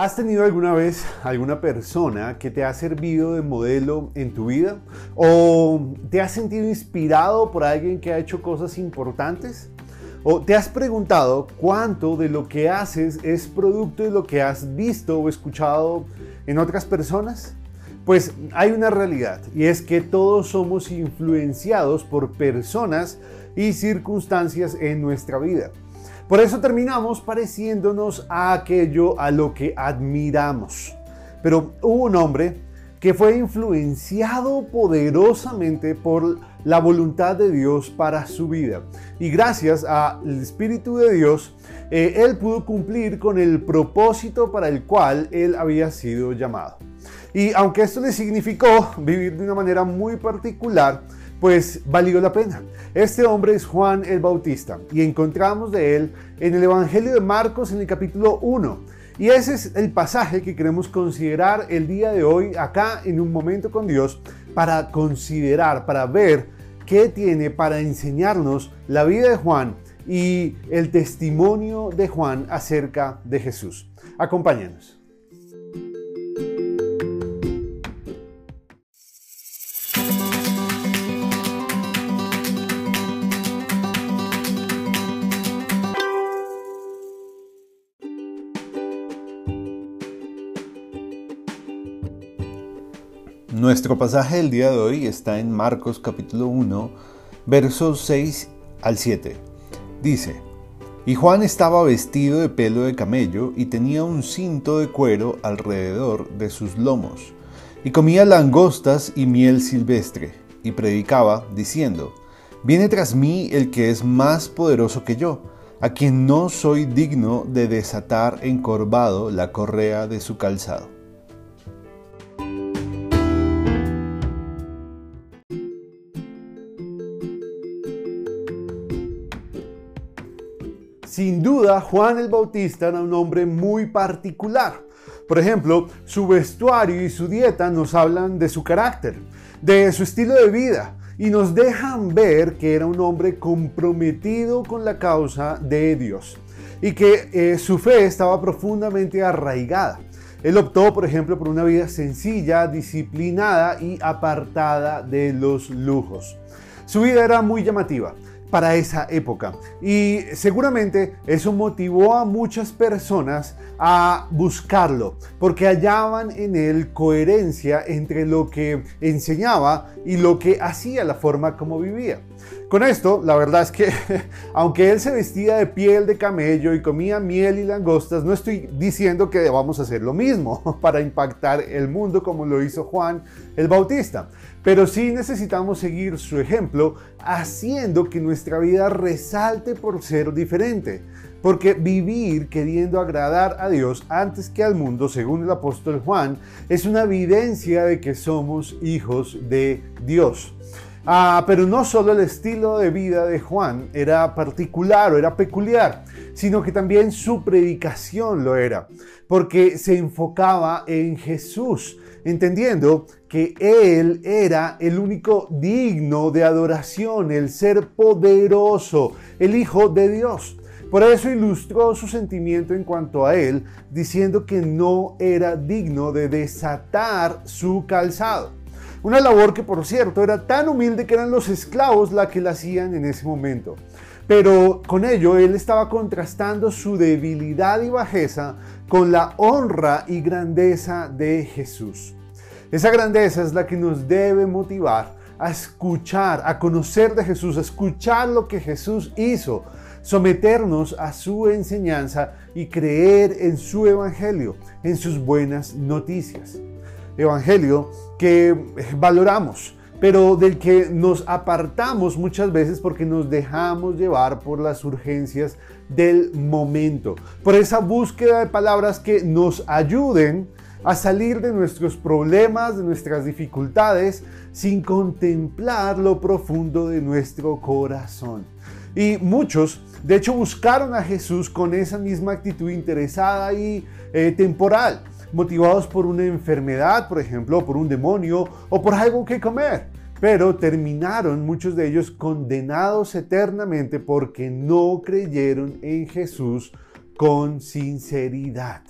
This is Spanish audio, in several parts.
¿Has tenido alguna vez alguna persona que te ha servido de modelo en tu vida? ¿O te has sentido inspirado por alguien que ha hecho cosas importantes? ¿O te has preguntado cuánto de lo que haces es producto de lo que has visto o escuchado en otras personas? Pues hay una realidad y es que todos somos influenciados por personas y circunstancias en nuestra vida. Por eso terminamos pareciéndonos a aquello a lo que admiramos. Pero hubo un hombre que fue influenciado poderosamente por la voluntad de Dios para su vida. Y gracias al Espíritu de Dios, eh, él pudo cumplir con el propósito para el cual él había sido llamado. Y aunque esto le significó vivir de una manera muy particular, pues valió la pena. Este hombre es Juan el Bautista y encontramos de él en el Evangelio de Marcos en el capítulo 1. Y ese es el pasaje que queremos considerar el día de hoy acá en un momento con Dios para considerar, para ver qué tiene para enseñarnos la vida de Juan y el testimonio de Juan acerca de Jesús. Acompáñenos. Nuestro pasaje del día de hoy está en Marcos capítulo 1, versos 6 al 7. Dice, Y Juan estaba vestido de pelo de camello y tenía un cinto de cuero alrededor de sus lomos, y comía langostas y miel silvestre, y predicaba, diciendo, Viene tras mí el que es más poderoso que yo, a quien no soy digno de desatar encorvado la correa de su calzado. Sin duda, Juan el Bautista era un hombre muy particular. Por ejemplo, su vestuario y su dieta nos hablan de su carácter, de su estilo de vida y nos dejan ver que era un hombre comprometido con la causa de Dios y que eh, su fe estaba profundamente arraigada. Él optó, por ejemplo, por una vida sencilla, disciplinada y apartada de los lujos. Su vida era muy llamativa para esa época. Y seguramente eso motivó a muchas personas a buscarlo, porque hallaban en él coherencia entre lo que enseñaba y lo que hacía, la forma como vivía. Con esto, la verdad es que, aunque él se vestía de piel de camello y comía miel y langostas, no estoy diciendo que debamos hacer lo mismo para impactar el mundo como lo hizo Juan el Bautista. Pero sí necesitamos seguir su ejemplo haciendo que nuestra vida resalte por ser diferente. Porque vivir queriendo agradar a Dios antes que al mundo, según el apóstol Juan, es una evidencia de que somos hijos de Dios. Ah, pero no solo el estilo de vida de Juan era particular o era peculiar, sino que también su predicación lo era, porque se enfocaba en Jesús, entendiendo que Él era el único digno de adoración, el ser poderoso, el Hijo de Dios. Por eso ilustró su sentimiento en cuanto a Él, diciendo que no era digno de desatar su calzado. Una labor que, por cierto, era tan humilde que eran los esclavos la que la hacían en ese momento. Pero con ello él estaba contrastando su debilidad y bajeza con la honra y grandeza de Jesús. Esa grandeza es la que nos debe motivar a escuchar, a conocer de Jesús, a escuchar lo que Jesús hizo, someternos a su enseñanza y creer en su evangelio, en sus buenas noticias evangelio que valoramos, pero del que nos apartamos muchas veces porque nos dejamos llevar por las urgencias del momento, por esa búsqueda de palabras que nos ayuden a salir de nuestros problemas, de nuestras dificultades, sin contemplar lo profundo de nuestro corazón. Y muchos, de hecho, buscaron a Jesús con esa misma actitud interesada y eh, temporal motivados por una enfermedad, por ejemplo, por un demonio o por algo que comer. Pero terminaron muchos de ellos condenados eternamente porque no creyeron en Jesús con sinceridad.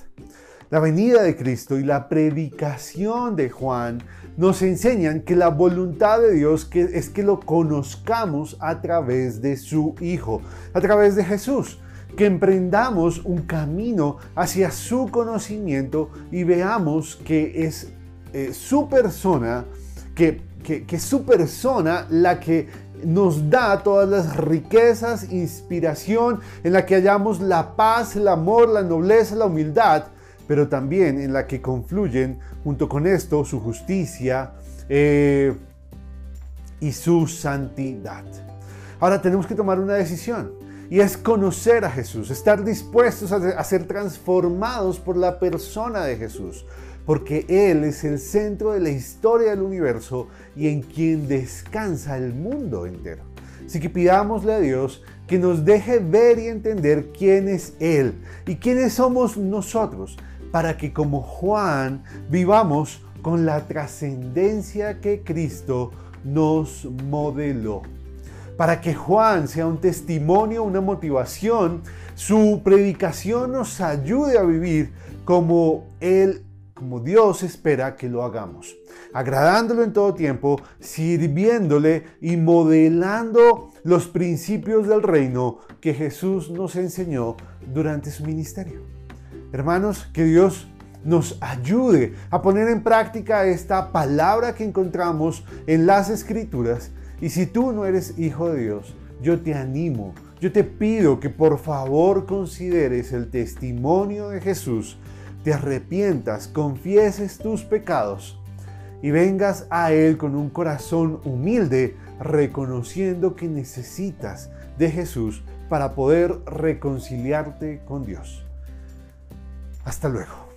La venida de Cristo y la predicación de Juan nos enseñan que la voluntad de Dios es que lo conozcamos a través de su Hijo, a través de Jesús, que emprendamos un camino hacia su conocimiento y veamos que es eh, su persona, que, que, su persona la que nos da todas las riquezas, inspiración, en la que hallamos la paz, el amor, la nobleza, la humildad, pero también en la que confluyen junto con esto su justicia eh, y su santidad. Ahora tenemos que tomar una decisión y es conocer a Jesús, estar dispuestos a ser transformados por la persona de Jesús, porque Él es el centro de la historia del universo y en quien descansa el mundo entero. Así que pidámosle a Dios que nos deje ver y entender quién es Él y quiénes somos nosotros, para que como Juan vivamos con la trascendencia que Cristo nos modeló. Para que Juan sea un testimonio, una motivación, su predicación nos ayude a vivir como Él como Dios espera que lo hagamos, agradándolo en todo tiempo, sirviéndole y modelando los principios del reino que Jesús nos enseñó durante su ministerio. Hermanos, que Dios nos ayude a poner en práctica esta palabra que encontramos en las escrituras. Y si tú no eres hijo de Dios, yo te animo, yo te pido que por favor consideres el testimonio de Jesús te arrepientas, confieses tus pecados y vengas a Él con un corazón humilde, reconociendo que necesitas de Jesús para poder reconciliarte con Dios. Hasta luego.